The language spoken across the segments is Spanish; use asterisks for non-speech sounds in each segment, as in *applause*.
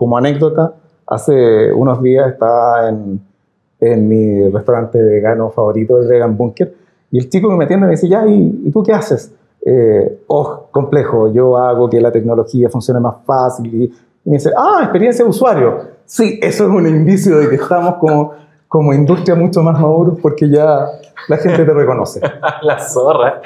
como anécdota, hace unos días estaba en, en mi restaurante vegano favorito, el Vegan Bunker, y el chico que me atiende me dice, ya, ¿y, ¿y tú qué haces? Eh, oh, complejo, yo hago que la tecnología funcione más fácil. Y, me dice, ah, experiencia de usuario. Sí, eso es un indicio de que estamos como, como industria mucho más maduros porque ya la gente te reconoce. *laughs* la zorra.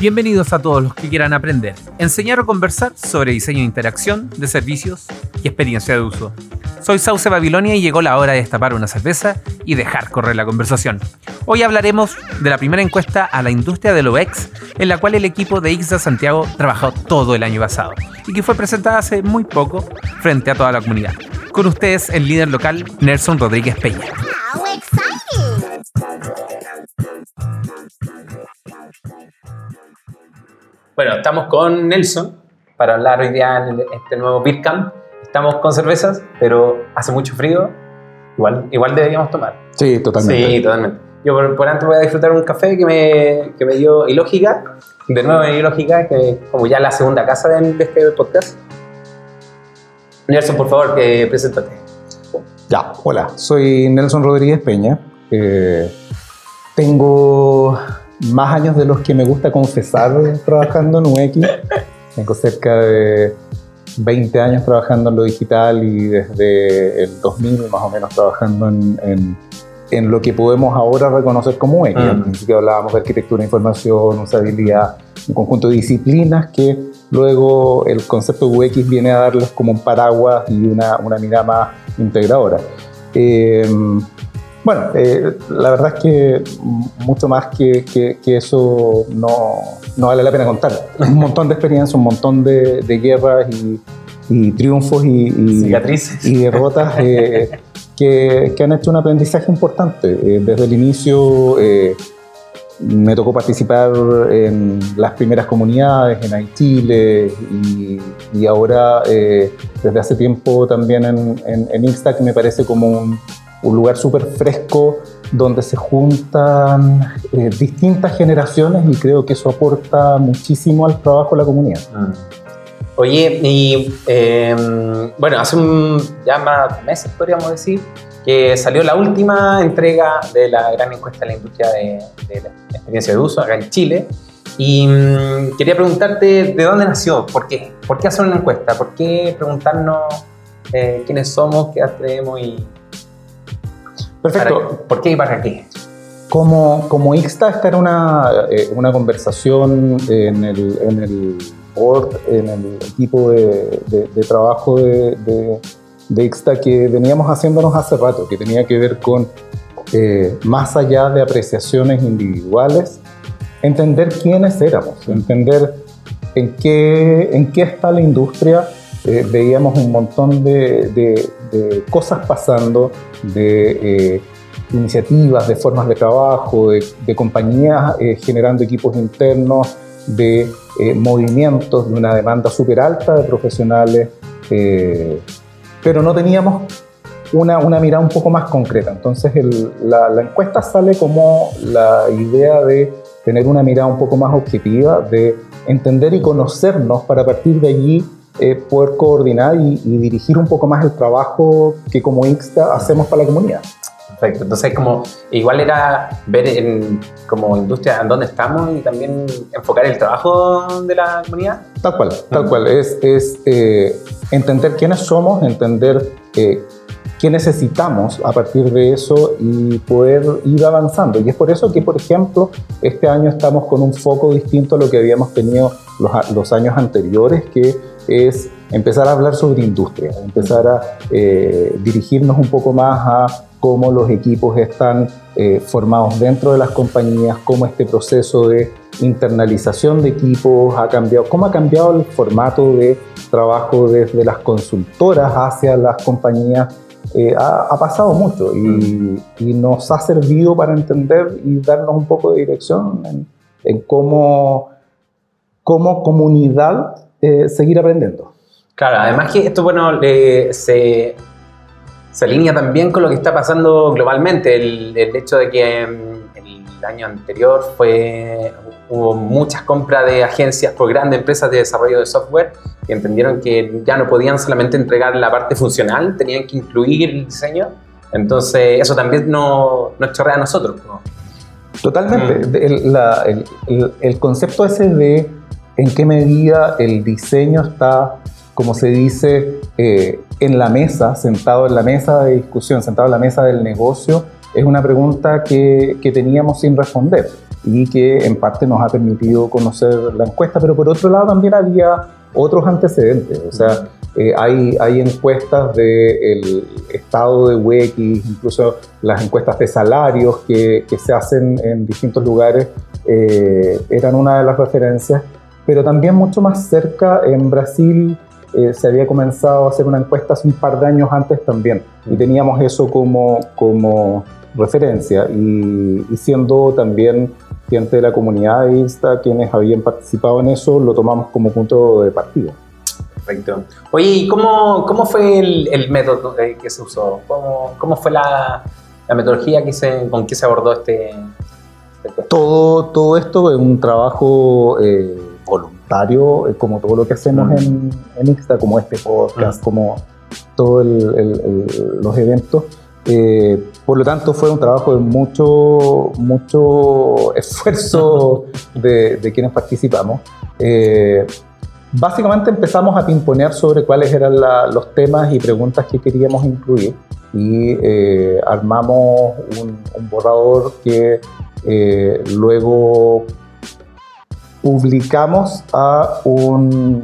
Bienvenidos a todos los que quieran aprender, enseñar o conversar sobre diseño de interacción, de servicios y experiencia de uso. Soy Sauce Babilonia y llegó la hora de destapar una cerveza y dejar correr la conversación. Hoy hablaremos de la primera encuesta a la industria del UX, en la cual el equipo de IXDA Santiago trabajó todo el año pasado y que fue presentada hace muy poco frente a toda la comunidad. Con ustedes el líder local Nelson Rodríguez Peña. Bueno, estamos con Nelson para hablar hoy día en este nuevo Beer Camp. Estamos con cervezas, pero hace mucho frío. Igual, igual deberíamos tomar. Sí, totalmente. Sí, totalmente. Yo por, por antes voy a disfrutar un café que me, que me dio Ilógica. De nuevo en Ilógica, que como ya la segunda casa de, de este podcast. Nelson, por favor, que preséntate. Ya, hola, soy Nelson Rodríguez Peña. Eh, tengo más años de los que me gusta confesar trabajando en UX. Tengo cerca de 20 años trabajando en lo digital y desde el 2000 más o menos trabajando en, en, en lo que podemos ahora reconocer como UX. Al principio hablábamos de arquitectura, información, usabilidad, un conjunto de disciplinas que luego el concepto UX viene a darles como un paraguas y una, una mirada más integradora. Eh, bueno, eh, la verdad es que mucho más que, que, que eso no, no, vale la pena contar. Un montón de experiencia, un montón de, de guerras y, y, triunfos y, y, Cicatrices. y derrotas eh, que, que, han hecho un aprendizaje importante. Eh, desde el inicio eh, me tocó participar en las primeras comunidades, en Chile y, y ahora desde hace tiempo también en, en, en Instac me parece como un un lugar súper fresco donde se juntan eh, distintas generaciones y creo que eso aporta muchísimo al trabajo de la comunidad. Mm. Oye, y eh, bueno, hace ya más meses podríamos decir que salió la última entrega de la gran encuesta de la industria de, la experiencia de uso acá en Chile. Y mmm, quería preguntarte de dónde nació, por qué, por qué hacer una encuesta, por qué preguntarnos eh, quiénes somos, qué hacemos y Perfecto. ¿Para, ¿Por qué y para qué? Como, como IXTA, esta era una, eh, una conversación en el, en el board, en el equipo de, de, de trabajo de, de, de, IXTA que veníamos haciéndonos hace rato, que tenía que ver con, eh, más allá de apreciaciones individuales, entender quiénes éramos, entender en qué, en qué está la industria. Eh, veíamos un montón de, de cosas pasando, de eh, iniciativas, de formas de trabajo, de, compañías eh, generando equipos internos, de eh, movimientos, de una demanda súper alta de profesionales, eh, pero no teníamos una, una, mirada un poco más concreta. Entonces la encuesta sale como la idea de tener una mirada un poco más objetiva, de entender y conocernos para partir de allí eh, poder coordinar y, y, dirigir un poco más el trabajo que como IXTA hacemos para la comunidad. Perfecto, entonces como igual era ver en, como industria en dónde estamos y también enfocar el trabajo de la comunidad. Tal cual, tal uh -huh. cual, es, es eh, entender quiénes somos, entender eh, qué necesitamos a partir de eso y poder ir avanzando. Y es por eso que, por ejemplo, este año estamos con un foco distinto a lo que habíamos tenido los, los años anteriores, que es empezar a hablar sobre industria, empezar a eh, dirigirnos un poco más a cómo los equipos están eh, formados dentro de las compañías, cómo este proceso de internalización de equipos ha cambiado, cómo ha cambiado el formato de trabajo desde las consultoras hacia las compañías. Eh, ha, pasado mucho y, y, nos ha servido para entender y darnos un poco de dirección en, en cómo, cómo comunidad eh, seguir aprendiendo. Claro, además que esto, bueno, eh, se, se, alinea también con lo que está pasando globalmente, el, el hecho de que mm, el, año anterior fue, hubo muchas compras de agencias por grandes empresas de desarrollo de software que entendieron que ya no podían solamente entregar la parte funcional, tenían que incluir el diseño. Entonces eso también nos, nos chorrea a nosotros. Totalmente. Mm. El, concepto ese de en qué medida el diseño está, como se dice, eh, en la mesa, sentado en la mesa de discusión, sentado en la mesa del negocio, es una pregunta que, que teníamos sin responder y que en parte nos ha permitido conocer la encuesta, pero por otro lado también había otros antecedentes, o sea, eh, hay, hay encuestas del estado de UX, incluso las encuestas de salarios que, que se hacen en distintos lugares eh, eran una de las referencias, pero también mucho más cerca en Brasil eh, se había comenzado a hacer una encuesta hace un par de años antes también y teníamos eso como, como referencia y, siendo también gente de la comunidad de Insta quienes habían participado en eso, lo tomamos como punto de partida. Perfecto. Oye, ¿cómo, cómo fue el, método que se usó? ¿Cómo, cómo fue la, la, metodología que se, con que se abordó este, este todo, todo esto es un trabajo eh, voluntario, eh, como todo lo que hacemos en, en Insta, como este podcast, como todos los eventos. Eh, por lo tanto, fue un trabajo de mucho, mucho *laughs* esfuerzo de, de quienes participamos. Eh, básicamente empezamos a pimponear sobre cuáles eran los temas y preguntas que queríamos incluir y eh, armamos un, borrador que luego publicamos a un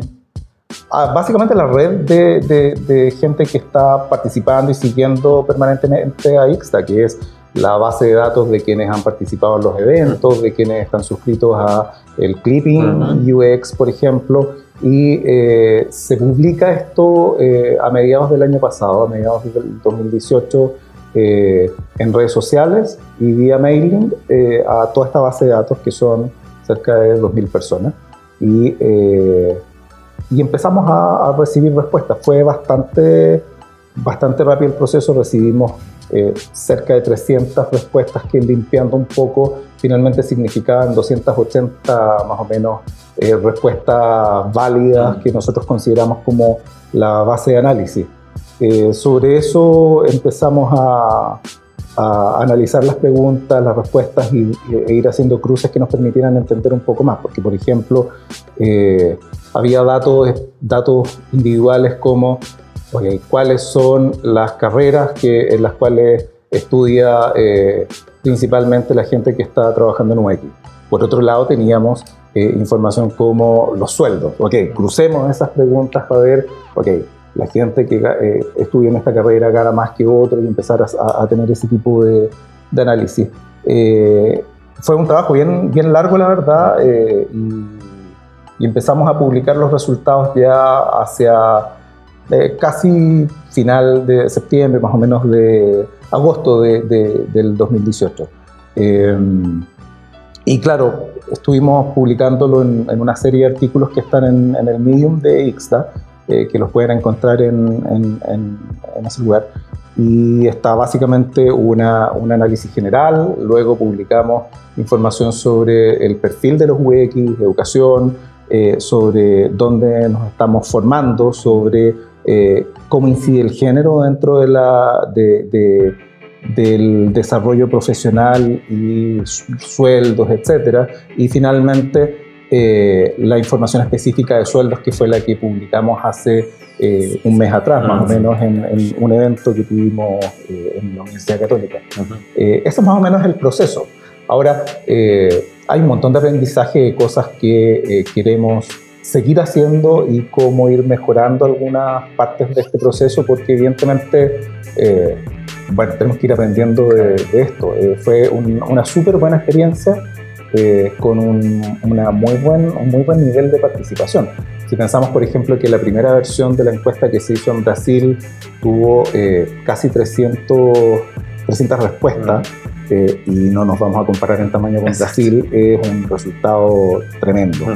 básicamente la red de, gente que está participando y siguiendo permanentemente a Ixta, que es la base de datos de quienes han participado en los eventos, de quienes están suscritos a el Clipping UX, por ejemplo, y eh, se publica esto eh, a mediados del año pasado, a mediados del 2018, eh, en redes sociales y vía mailing a toda esta base de datos que son cerca de 2.000 personas. Y y empezamos a, recibir respuestas. Fue bastante, bastante rápido el proceso, recibimos eh, cerca de 300 respuestas que limpiando un poco finalmente significaban 280 más o menos eh, respuestas válidas que nosotros consideramos como la base de análisis. Eh, sobre eso empezamos a, a, analizar las preguntas, las respuestas y, e ir haciendo cruces que nos permitieran entender un poco más, porque por ejemplo había datos, datos individuales como cuáles son las carreras que, en las cuales estudia eh, principalmente la gente que está trabajando en UX. Por otro lado, teníamos eh, información como los sueldos. Ok, crucemos esas preguntas para ver, ok, la gente que eh, estudia en esta carrera gana más que otro y empezar a, tener ese tipo de, de análisis. fue un trabajo bien, bien largo, la verdad, y y empezamos a publicar los resultados ya hacia eh, casi final de septiembre, más o menos de agosto de, del 2018. Eh, y claro, estuvimos publicándolo en, una serie de artículos que están en, el Medium de Ixta, eh, que los pueden encontrar en, en, ese lugar. Y está básicamente una, un análisis general, luego publicamos información sobre el perfil de los UX, educación, eh, sobre dónde nos estamos formando, sobre eh, cómo incide el género dentro de la, del desarrollo profesional y sueldos, etc. Y finalmente eh, la información específica de sueldos que fue la que publicamos hace un mes atrás, más o menos, en, un evento que tuvimos en la Universidad Católica. eso más o menos es el proceso. Ahora, hay un montón de aprendizaje de cosas que eh, queremos seguir haciendo y cómo ir mejorando algunas partes de este proceso, porque evidentemente, eh, bueno, tenemos que ir aprendiendo de, esto. Eh, fue una súper buena experiencia con un, una muy buen, un muy buen nivel de participación. Si pensamos, por ejemplo, que la primera versión de la encuesta que se hizo en Brasil tuvo casi 300, 300 respuestas, eh, y no nos vamos a comparar en tamaño con Brasil, es un resultado tremendo.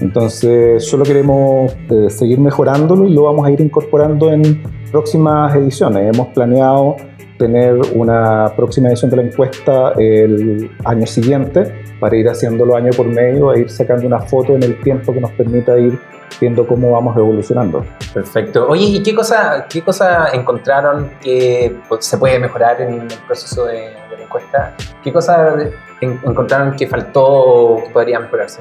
Entonces, solo queremos eh, seguir mejorándolo y lo vamos a ir incorporando en próximas ediciones. Hemos planeado tener una próxima edición de la encuesta el año siguiente para ir haciéndolo año por medio e ir sacando una foto en el tiempo que nos permita ir viendo cómo vamos evolucionando. Perfecto. Oye, ¿y qué cosa, qué cosa encontraron que pues, se puede mejorar en el proceso de, la encuesta? ¿Qué cosa encontraron que faltó o que podría mejorarse?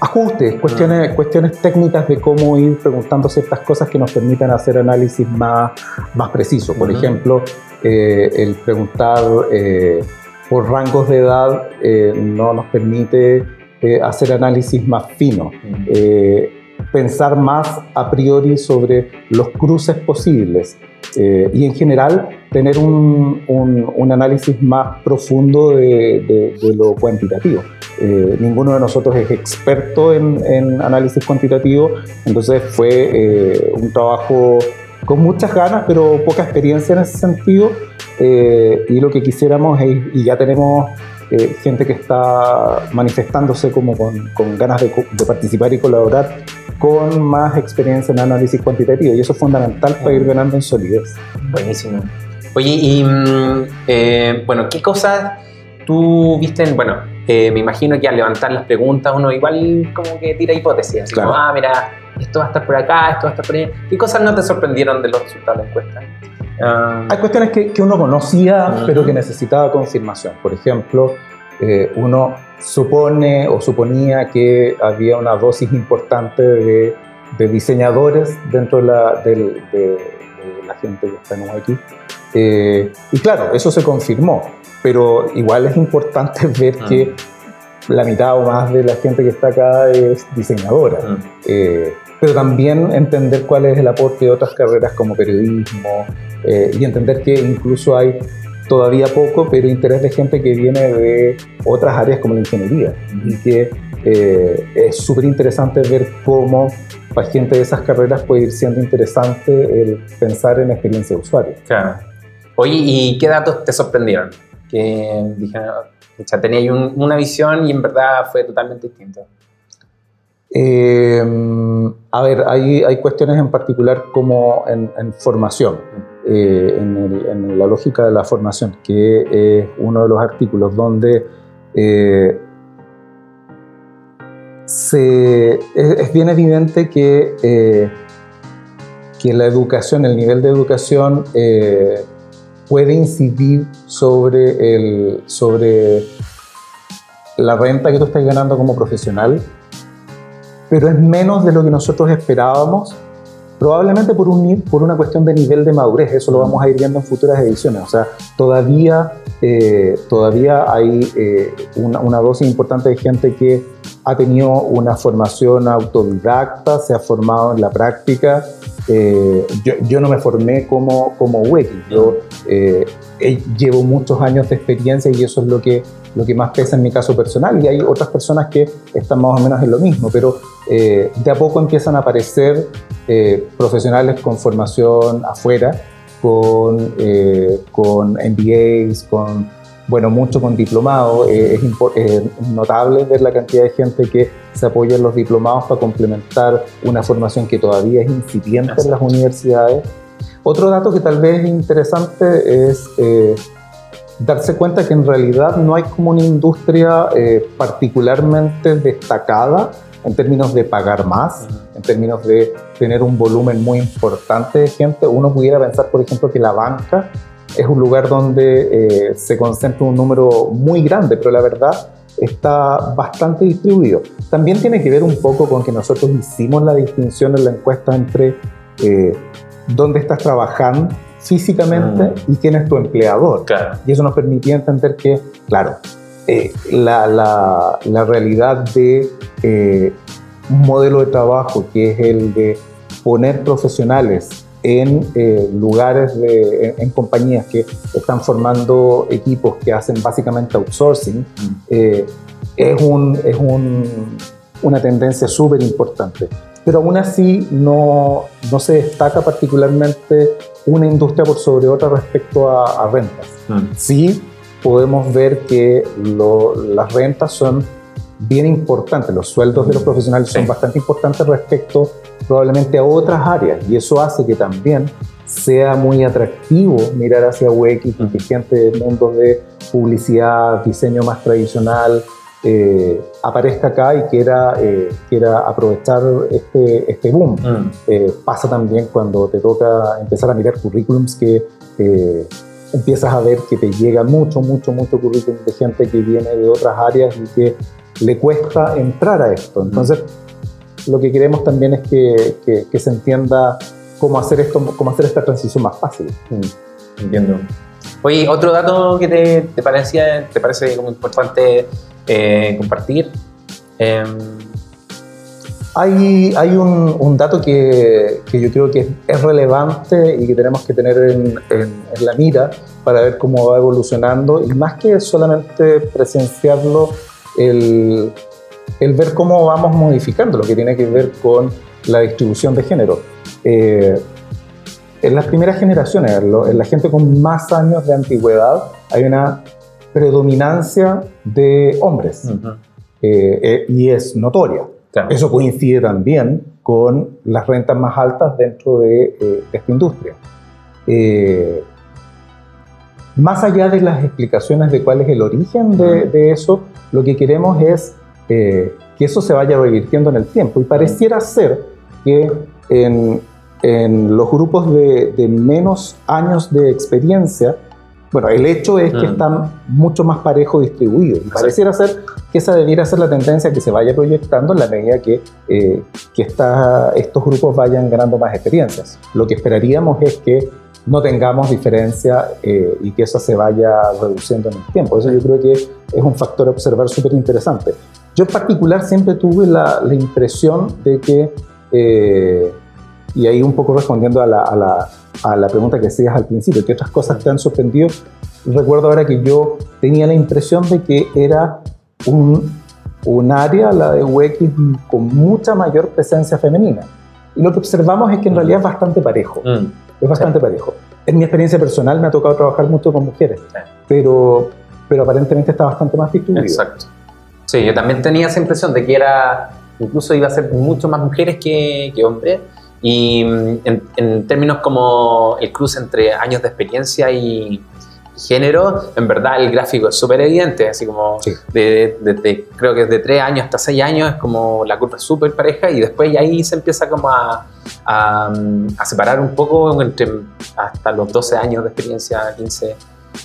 Ajustes, cuestiones, cuestiones técnicas de cómo ir preguntando ciertas cosas que nos permitan hacer análisis más, más precisos. Por ejemplo, eh, el preguntar eh, por rangos de edad eh, no nos permite hacer análisis más finos pensar más a priori sobre los cruces posibles eh, y en general tener un, un, análisis más profundo de, de, lo cuantitativo. Eh, ninguno de nosotros es experto en, en análisis cuantitativo, entonces fue eh, un trabajo con muchas ganas, pero poca experiencia en ese sentido. y lo que quisiéramos es, y ya tenemos gente que está manifestándose como con, con ganas de, de, participar y colaborar con más experiencia en análisis cuantitativo y eso es fundamental para ir ganando en solidez. Buenísimo. Oye, y mm, eh, bueno, ¿qué cosas tú viste en, bueno, eh, me imagino que al levantar las preguntas uno igual como que tira hipótesis, así como, ah, mira, esto va a estar por acá, esto va a estar por ahí. ¿Qué cosas no te sorprendieron de los resultados de la encuesta? Ah. Hay cuestiones que, que uno conocía, pero que necesitaba confirmación. Por ejemplo, eh, uno supone o suponía que había una dosis importante de, diseñadores dentro de la, la, gente que en UX. Eh, y claro, eso se confirmó, pero igual es importante *laughs* ver ah. que la mitad o más de la gente que está acá es diseñadora. Ah. Eh, pero también entender cuál es el aporte de otras carreras como periodismo y entender que incluso hay todavía poco, pero interés de gente que viene de otras áreas como la ingeniería y que eh, es súper interesante ver cómo para gente de esas carreras puede ir siendo interesante el pensar en experiencia de usuario. Claro. Oye, ¿y qué datos te sorprendieron? Que dijeron, ya tenía una visión y en verdad fue totalmente distinto. Eh, a ver, hay, hay, cuestiones en particular como en, en formación. Eh, en, la lógica de la formación, que es uno de los artículos donde eh, es, bien evidente que, eh, que la educación, el nivel de educación puede incidir sobre, el, sobre la renta que tú estás ganando como profesional, pero es menos de lo que nosotros esperábamos Probablemente por, un, por una cuestión de nivel de madurez, eso lo vamos a ir viendo en futuras ediciones. O sea, todavía, eh, todavía hay eh, una, una, dosis importante de gente que ha tenido una formación autodidacta, se ha formado en la práctica. Eh, yo, yo, no me formé como, como UX, yo llevo muchos años de experiencia y eso es lo que, lo que más pesa en mi caso personal. Y hay otras personas que están más o menos en lo mismo, pero de a poco empiezan a aparecer eh, profesionales con formación afuera, con, eh, con MBAs, con, bueno, mucho con diplomados. Eh, es, notable ver la cantidad de gente que se apoya en los diplomados para complementar una formación que todavía es incipiente en las universidades. Otro dato que tal vez es interesante es darse cuenta que en realidad no hay como una industria particularmente destacada en términos de pagar más, en términos de tener un volumen muy importante de gente. Uno pudiera pensar, por ejemplo, que la banca es un lugar donde eh, se concentra un número muy grande, pero la verdad está bastante distribuido. También tiene que ver un poco con que nosotros hicimos la distinción en la encuesta entre eh, dónde estás trabajando físicamente mm. y quién es tu empleador. Y eso nos permitía entender que, claro, eh, la, la, la, realidad de eh, un modelo de trabajo que es el de poner profesionales en eh, lugares, de, en, compañías que están formando equipos que hacen básicamente outsourcing, mm. es, un, es un, una tendencia súper importante. Pero aún así no, no, se destaca particularmente una industria por sobre otra respecto a, a rentas. Mm. Sí, podemos ver que las rentas son bien importantes, los sueldos de los profesionales son bastante importantes respecto probablemente a otras áreas y eso hace que también sea muy atractivo mirar hacia UX y que gente de mundos de publicidad, diseño más tradicional, eh, aparezca acá y quiera, eh, quiera aprovechar este, este boom. Mm. Eh, pasa también cuando te toca empezar a mirar currículums que empiezas a ver que te llega mucho, mucho, mucho currículum de gente que viene de otras áreas y que le cuesta entrar a esto. Entonces, lo que queremos también es que, que, se entienda cómo hacer esto, cómo hacer esta transición más fácil. Mm, entiendo. Oye, otro dato que te, te parecía, te parece como importante eh, compartir. Em, hay, hay un, un, dato que, que, yo creo que es relevante y que tenemos que tener en, en, la mira para ver cómo va evolucionando y más que solamente presenciarlo, el, el ver cómo vamos modificando lo que tiene que ver con la distribución de género. Eh, en las primeras generaciones, en la gente con más años de antigüedad, hay una predominancia de hombres eh, eh, y es notoria. Eso coincide también con las rentas más altas dentro de, esta industria. más allá de las explicaciones de cuál es el origen de, de eso, lo que queremos es que eso se vaya revirtiendo en el tiempo. Y pareciera ser que en, en los grupos de, de, menos años de experiencia, bueno, el hecho es que están mucho más parejo distribuidos. Y pareciera ser que esa debiera ser la tendencia que se vaya proyectando en la medida que, eh, que estos grupos vayan ganando más experiencias. Lo que esperaríamos es que no tengamos diferencia eh, y que eso se vaya reduciendo en el tiempo. Eso yo creo que es un factor a observar súper interesante. Yo en particular siempre tuve la, la impresión de que eh, y ahí un poco respondiendo a la, a la, a la pregunta que hacías al principio, ¿qué otras cosas te han sorprendido? Recuerdo ahora que yo tenía la impresión de que era un, un área, la de UX, con mucha mayor presencia femenina. Y lo que observamos es que en realidad es bastante parejo. Mm. Es bastante parejo. En mi experiencia personal me ha tocado trabajar mucho con mujeres, pero, pero aparentemente está bastante más distribuido. Exacto. Sí, yo también tenía esa impresión de que era, incluso iba a ser mucho más mujeres que, que hombres. Y mm, en, términos como el cruce entre años de experiencia y, género, en verdad el gráfico es súper evidente, así como desde, creo que de 3 años hasta 6 años es como la curva es súper pareja y después ahí se empieza como a, a, separar un poco entre hasta los 12 años de experiencia, 15,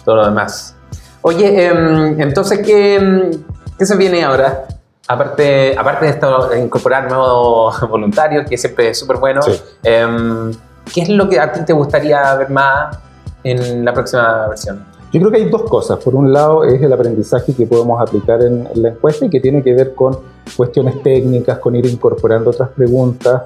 todo lo demás. Oye, em, entonces, ¿qué, ¿qué se viene ahora? aparte, aparte de esto, incorporar nuevos *laughs* voluntarios, que siempre es súper bueno, em, ¿qué es lo que a ti te gustaría ver más en la próxima versión? Yo creo que hay dos cosas. Por un lado es el aprendizaje que podemos aplicar en, la encuesta y que tiene que ver con cuestiones técnicas, con ir incorporando otras preguntas.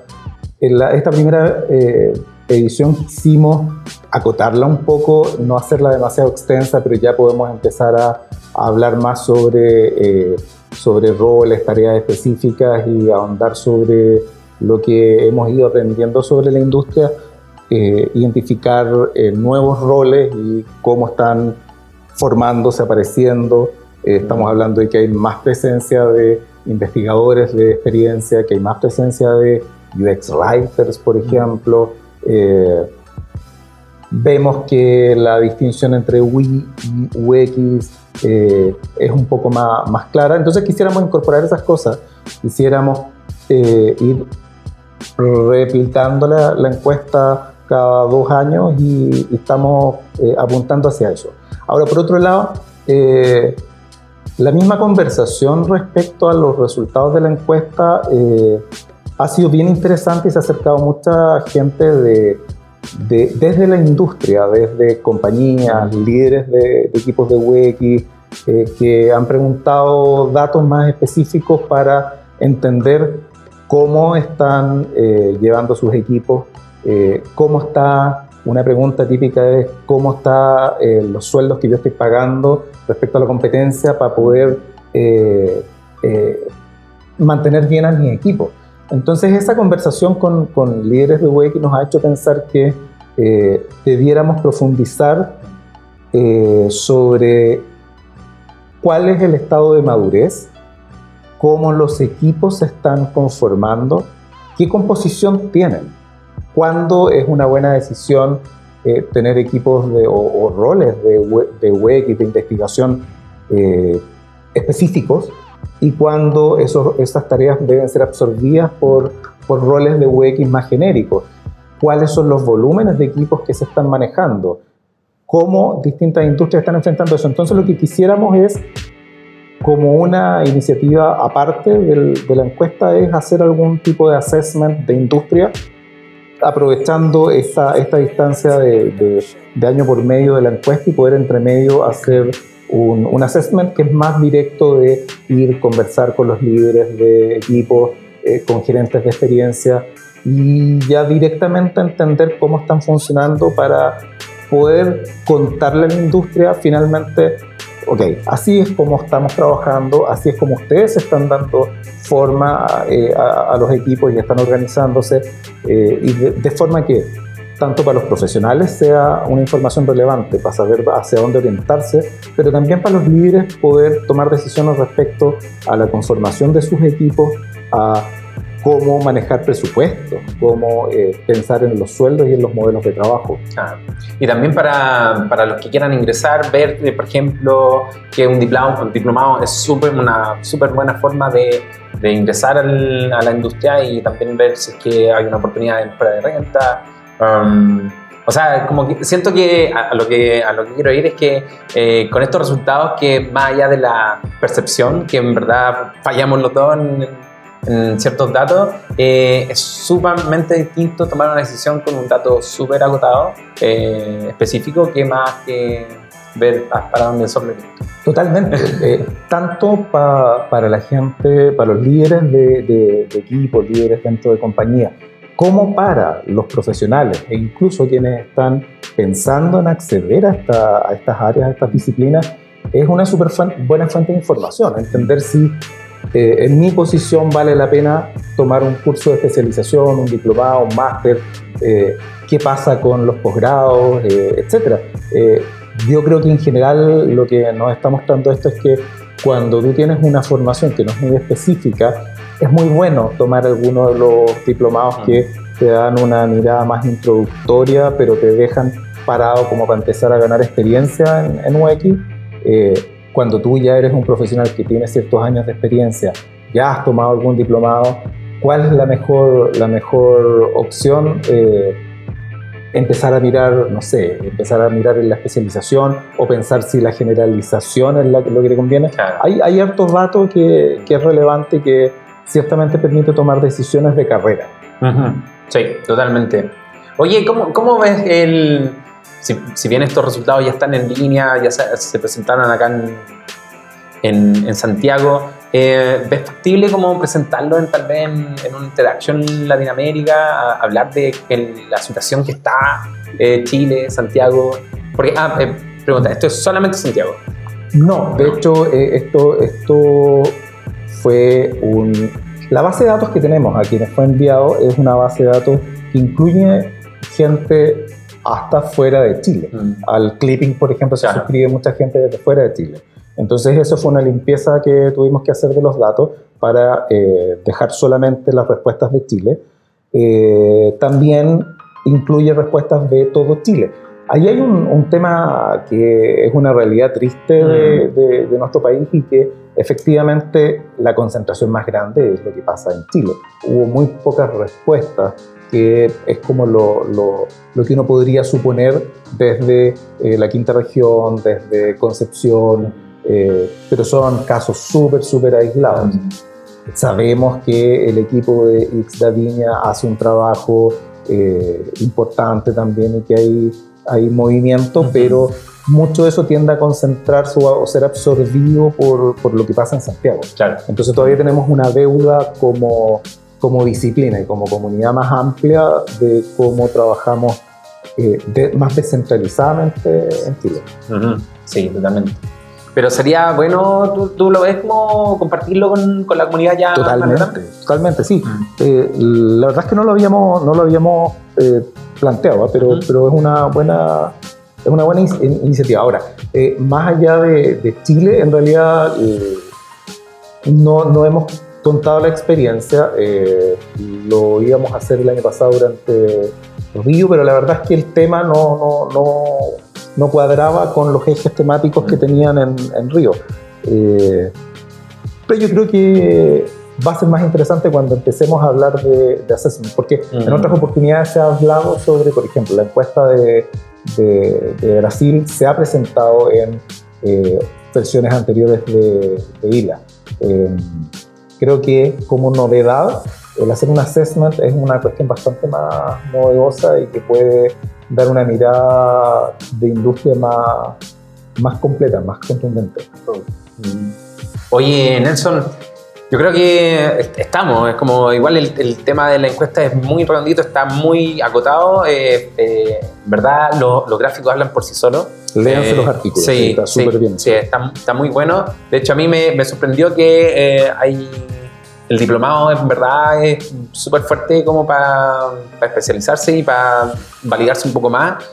En esta primera eh, edición quisimos acotarla un poco, no hacerla demasiado extensa, pero ya podemos empezar a, hablar más sobre... Eh, sobre roles, tareas específicas y ahondar sobre lo que hemos ido aprendiendo sobre la industria, eh, identificar eh, nuevos roles y cómo están formándose, apareciendo. Eh, estamos hablando de que hay más presencia de investigadores de experiencia, que hay más presencia de UX writers, por ejemplo. vemos que la distinción entre UI y UX eh, es un poco más, más, clara. Entonces quisiéramos incorporar esas cosas, quisiéramos eh, ir replicando la, la, encuesta cada dos años y, estamos eh, apuntando hacia eso. Ahora, por otro lado, la misma conversación respecto a los resultados de la encuesta ha sido bien interesante y se ha acercado mucha gente de, desde la industria, desde compañías, líderes de, equipos de UX, eh, que han preguntado datos más específicos para entender cómo están eh, llevando sus equipos, eh, cómo está, una pregunta típica es cómo están los sueldos que yo estoy pagando respecto a la competencia para poder mantener bien a mi equipo. Entonces esa conversación con, con líderes de UX nos ha hecho pensar que eh, debiéramos profundizar eh, sobre cuál es el estado de madurez, cómo los equipos se están conformando, qué composición tienen. cuándo es una buena decisión eh, tener equipos de, o, roles de, de UX, de investigación específicos y cuándo esos, esas tareas deben ser absorbidas por, por roles de UX más genéricos. ¿Cuáles son los volúmenes de equipos que se están manejando? ¿Cómo distintas industrias están enfrentando eso? Entonces lo que quisiéramos es como una iniciativa aparte de la encuesta es hacer algún tipo de assessment de industria, aprovechando esta, esta distancia de, de, año por medio de la encuesta y poder entre medio hacer un, assessment que es más directo de ir conversar con los líderes de equipos, eh, con gerentes de experiencia y ya directamente entender cómo están funcionando para poder contarle a la industria finalmente ok, así es como estamos trabajando, así es como ustedes están dando forma eh, a, los equipos y están organizándose, eh, y de, forma que tanto para los profesionales sea una información relevante para saber hacia dónde orientarse, pero también para los líderes poder tomar decisiones respecto a la conformación de sus equipos, a cómo manejar presupuestos, cómo eh, pensar en los sueldos y en los modelos de trabajo. Y también para, para, los que quieran ingresar, ver, eh, por ejemplo, que un diplomado, un diplomado es super, una súper buena forma de, de ingresar al, a la industria y también ver si es que hay una oportunidad de de renta. Um, o sea, como que siento que a, lo que a lo que quiero ir es que eh, con estos resultados que más allá de la percepción, que en verdad fallamos los dos en, en ciertos datos, eh, es sumamente distinto tomar una decisión con un dato súper agotado, eh, específico, que más que ver para dónde son Totalmente. Eh, tanto para la gente, para los líderes de, de, de equipo, líderes dentro de compañía, como para los profesionales e incluso quienes están pensando en acceder a, a estas áreas, a estas disciplinas, es una súper buena fuente de información. Entender si eh, en mi posición vale la pena tomar un curso de especialización, un diplomado, un máster, eh, qué pasa con los posgrados, eh, etcétera. yo creo que en general lo que nos está mostrando esto es que cuando tú tienes una formación que no es muy específica, es muy bueno tomar alguno de los diplomados que te dan una mirada más introductoria, pero te dejan parado como para empezar a ganar experiencia en, en UX cuando tú ya eres un profesional que tiene ciertos años de experiencia, ya has tomado algún diplomado, ¿cuál es la mejor, la mejor opción? Eh, empezar a mirar, no sé, empezar a mirar en la especialización o pensar si la generalización es lo que le conviene. Hay, hay hartos datos que, que, es relevante que ciertamente permite tomar decisiones de carrera. Sí, totalmente. Oye, ¿cómo, cómo ves el, si, bien estos resultados ya están en línea, ya se, presentaron acá en, en, Santiago, eh, ¿ves factible como presentarlo en, tal vez en, una interacción en Latinoamérica, hablar de la situación que está eh, Chile, Santiago? Porque, ah, eh, pregunta, ¿esto es solamente Santiago? No, de hecho, esto, esto fue un... La base de datos que tenemos a quienes fue enviado es una base de datos que incluye gente hasta fuera de Chile. Mm. Al clipping, por ejemplo, se suscribe mucha gente desde fuera de Chile. Entonces eso fue una limpieza que tuvimos que hacer de los datos para eh, dejar solamente las respuestas de Chile. Eh, también incluye respuestas de todo Chile. Ahí hay un, tema que es una realidad triste mm. de, de, nuestro país y que efectivamente la concentración más grande es lo que pasa en Chile. Hubo muy pocas respuestas que es como lo, lo, lo que uno podría suponer desde eh, la quinta región, desde Concepción, eh, pero son casos súper, súper aislados. Sabemos que el equipo de Ixda Viña hace un trabajo eh, importante también y que hay, hay movimiento, pero mucho de eso tiende a concentrarse o a ser absorbido por, por lo que pasa en Santiago. Claro. Entonces todavía tenemos una deuda como como disciplina y como comunidad más amplia de cómo trabajamos eh, más descentralizadamente en Chile. Sí, totalmente. Pero sería bueno, ¿tú, tú lo ves como compartirlo con, con, la comunidad ya? Totalmente, totalmente, sí. Eh, la verdad es que no lo habíamos, no lo habíamos eh, planteado, pero, pero es una buena, es una buena iniciativa. Ahora, más allá de, de, Chile, en realidad no, no hemos contado la experiencia, eh, lo íbamos a hacer el año pasado durante Río, pero la verdad es que el tema no, no, no, no cuadraba con los ejes temáticos que tenían en, en Río. Eh, pero yo creo que va a ser más interesante cuando empecemos a hablar de, de assessment, porque en otras oportunidades se ha hablado sobre, por ejemplo, la encuesta de, de, Brasil se ha presentado en eh, versiones anteriores de, ILA. Eh, creo que como novedad, el hacer un assessment es una cuestión bastante más novedosa y que puede dar una mirada de industria más, más completa, más contundente. Oye, Nelson, yo creo que estamos, es como igual el, tema de la encuesta es muy redondito, está muy acotado, eh, eh verdad los gráficos hablan por sí solos. Léanse los eh, artículos, sí, está súper bien. Sí, está, está, muy bueno. De hecho, a mí me, me sorprendió que eh, hay el diplomado en verdad es súper fuerte como para, especializarse y para validarse un poco más.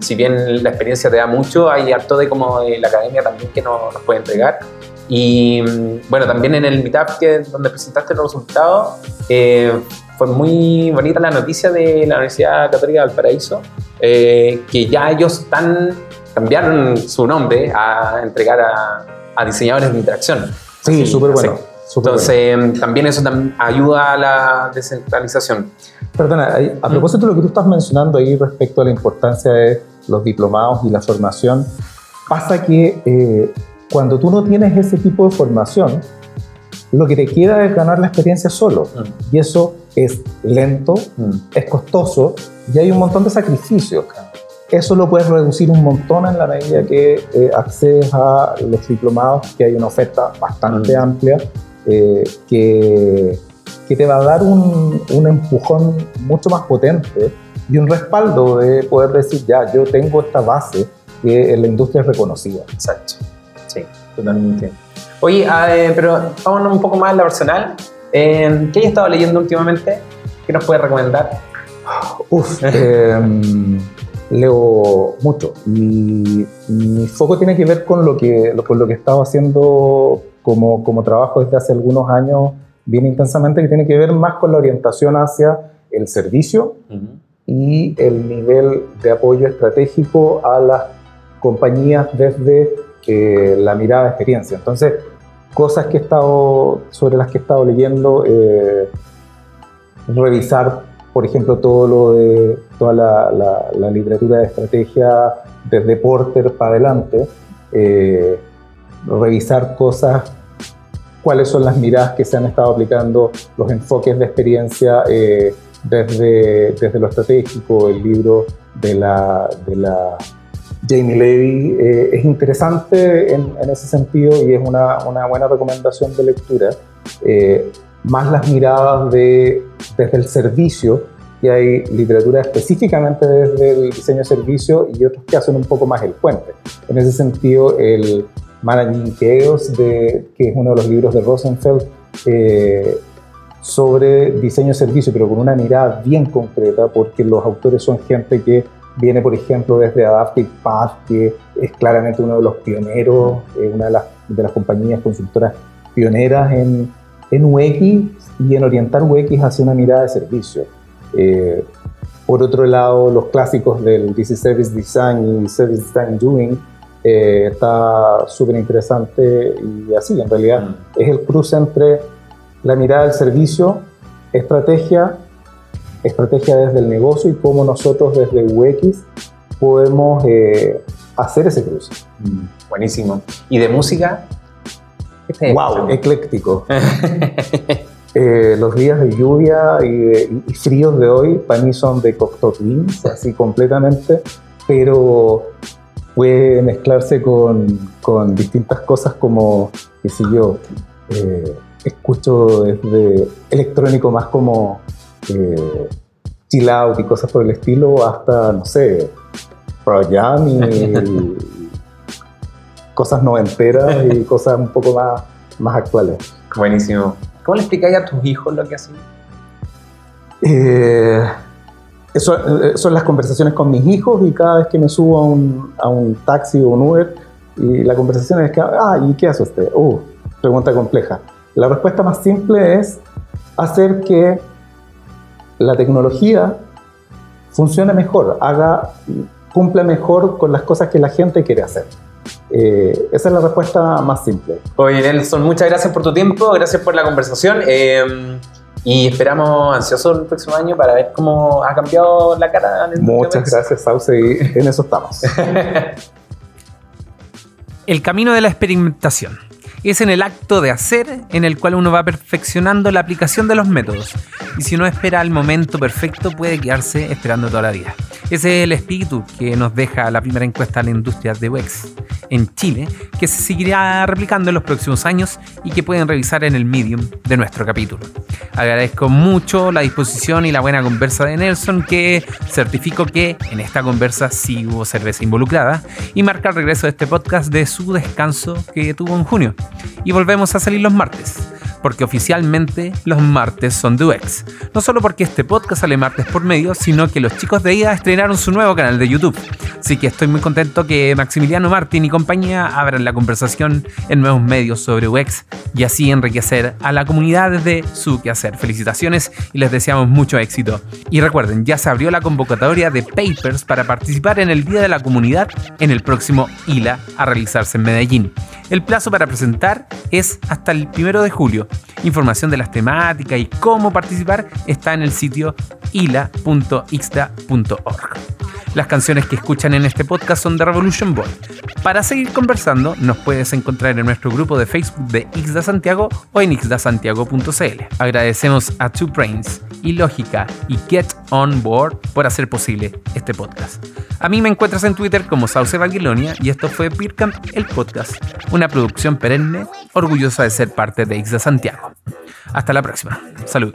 si bien la experiencia te da mucho, hay harto de como la academia también que nos, nos puede entregar. Y mm, bueno, también en el Meetup que, donde presentaste los resultados, eh, fue muy bonita la noticia de la Universidad Católica de Valparaíso, eh, que ya ellos están, cambiaron su nombre a entregar a, a diseñadores de interacción. Sí, súper bueno. Entonces, mm, también eso ayuda a la descentralización. Perdona, a propósito de lo que tú estás mencionando ahí respecto a la importancia de los diplomados y la formación, pasa que eh, cuando tú no tienes ese tipo de formación, lo que te queda es ganar la experiencia solo. Mm. Y eso es lento, mm. es costoso y hay un montón de sacrificios. Eso lo puedes reducir un montón en la medida que eh, accedes a los diplomados, que hay una oferta bastante mm. amplia, eh, que, que, te va a dar un, un, empujón mucho más potente y un respaldo de poder decir, ya, yo tengo esta base que en la industria es reconocida. Exacto. Totalmente. Oye, ah, eh, pero vámonos un poco más en la personal. Eh, ¿Qué has estado leyendo últimamente? ¿Qué nos puedes recomendar? Uf, em, leo mucho y mi foco tiene que ver con lo que, con lo que he estado haciendo como, como trabajo desde hace algunos años bien intensamente, que tiene que ver más con la orientación hacia el servicio y el nivel de apoyo estratégico a las compañías desde la mirada de experiencia. Entonces, cosas que he estado, sobre las que he estado leyendo, eh, revisar, por ejemplo, todo lo de, toda la, literatura de estrategia desde Porter para adelante, eh, revisar cosas, cuáles son las miradas que se han estado aplicando, los enfoques de experiencia eh, desde, desde lo estratégico, el libro de la Jamie Levy eh, es interesante en, ese sentido y es una, una buena recomendación de lectura. Eh, más las miradas de, desde el servicio, que hay literatura específicamente desde el diseño de servicio y otros que hacen un poco más el puente. En ese sentido, el Managing Chaos, de, que es uno de los libros de Rosenfeld, eh, sobre diseño de servicio, pero con una mirada bien concreta, porque los autores son gente que Viene, por ejemplo, desde Adaptive Path, que es claramente uno de los pioneros, eh, una de las, de las compañías consultoras pioneras en, en UX y en orientar UX hacia una mirada de servicio. Eh, por otro lado, los clásicos del DC Service Design y Service Design Doing eh, está súper interesante y así, en realidad, mm. es el cruce entre la mirada del servicio, estrategia estrategia desde el negocio y cómo nosotros desde UX podemos eh, hacer ese cruce. Mm, buenísimo. ¿Y de música? wow, ecléctico. *laughs* Eh, los días de lluvia y, fríos de hoy para mí son de Cocteau Twins, así completamente, pero puede mezclarse con, con distintas cosas como, qué sé yo, eh, escucho desde electrónico más como eh, chill out y cosas por el estilo, hasta, no sé, Pro Jam y *laughs* cosas noventeras y cosas un poco más, más actuales. Buenísimo. ¿Cómo le explicáis a tus hijos lo que hacen? Eh, eso, eh, son las conversaciones con mis hijos y cada vez que me subo a un, a un taxi o un Uber y la conversación es que, ah, ¿y qué hace usted? Uh, pregunta compleja. La respuesta más simple es hacer que la tecnología funcione mejor, haga, cumple mejor con las cosas que la gente quiere hacer. Eh, esa es la respuesta más simple. Oye, Nelson, muchas gracias por tu tiempo, gracias por la conversación. Eh, y esperamos ansiosos el próximo año para ver cómo ha cambiado la cara. Muchas gracias, Sauce, y en eso estamos. *laughs* el camino de la experimentación es en el acto de hacer en el cual uno va perfeccionando la aplicación de los métodos. Y si uno espera el momento perfecto, puede quedarse esperando toda la vida. Ese es el espíritu que nos deja la primera encuesta de la industria de UX en Chile, que se seguirá replicando en los próximos años y que pueden revisar en el Medium de nuestro capítulo. Agradezco mucho la disposición y la buena conversa de Nelson, que certifico que en esta conversa sí hubo cerveza involucrada y marca el regreso de este podcast de su descanso que tuvo en junio y volvemos a salir los martes, porque oficialmente los martes son de. No solo porque este podcast sale martes por medio, sino que los chicos de IA estrenaron su nuevo canal de YouTube. Así que estoy muy contento que Maximiliano Martín y compañía abran la conversación en nuevos medios sobre UX y así enriquecer a la comunidad desde su quehacer. Felicitaciones y les deseamos mucho éxito. Y recuerden, ya se abrió la convocatoria de Papers para participar en el Día de la Comunidad en el próximo ILA a realizarse en Medellín. El plazo para presentar es hasta el primero de julio. Información de las temáticas y cómo participar está en el sitio ila.ixta.org. Las canciones que escuchan en este podcast son de Revolution Boy. Para seguir conversando, nos puedes encontrar en nuestro grupo de Facebook de Ixda Santiago o en ixdasantiago.cl. Agradecemos a Two Brains, Ilógica y Get On Board por hacer posible este podcast. A mí me encuentras en Twitter como Sauce Babilonia y esto fue Beercamp, el podcast, una producción perenne Orgullosa de ser parte de Ixda Santiago. Hasta la próxima. Salud.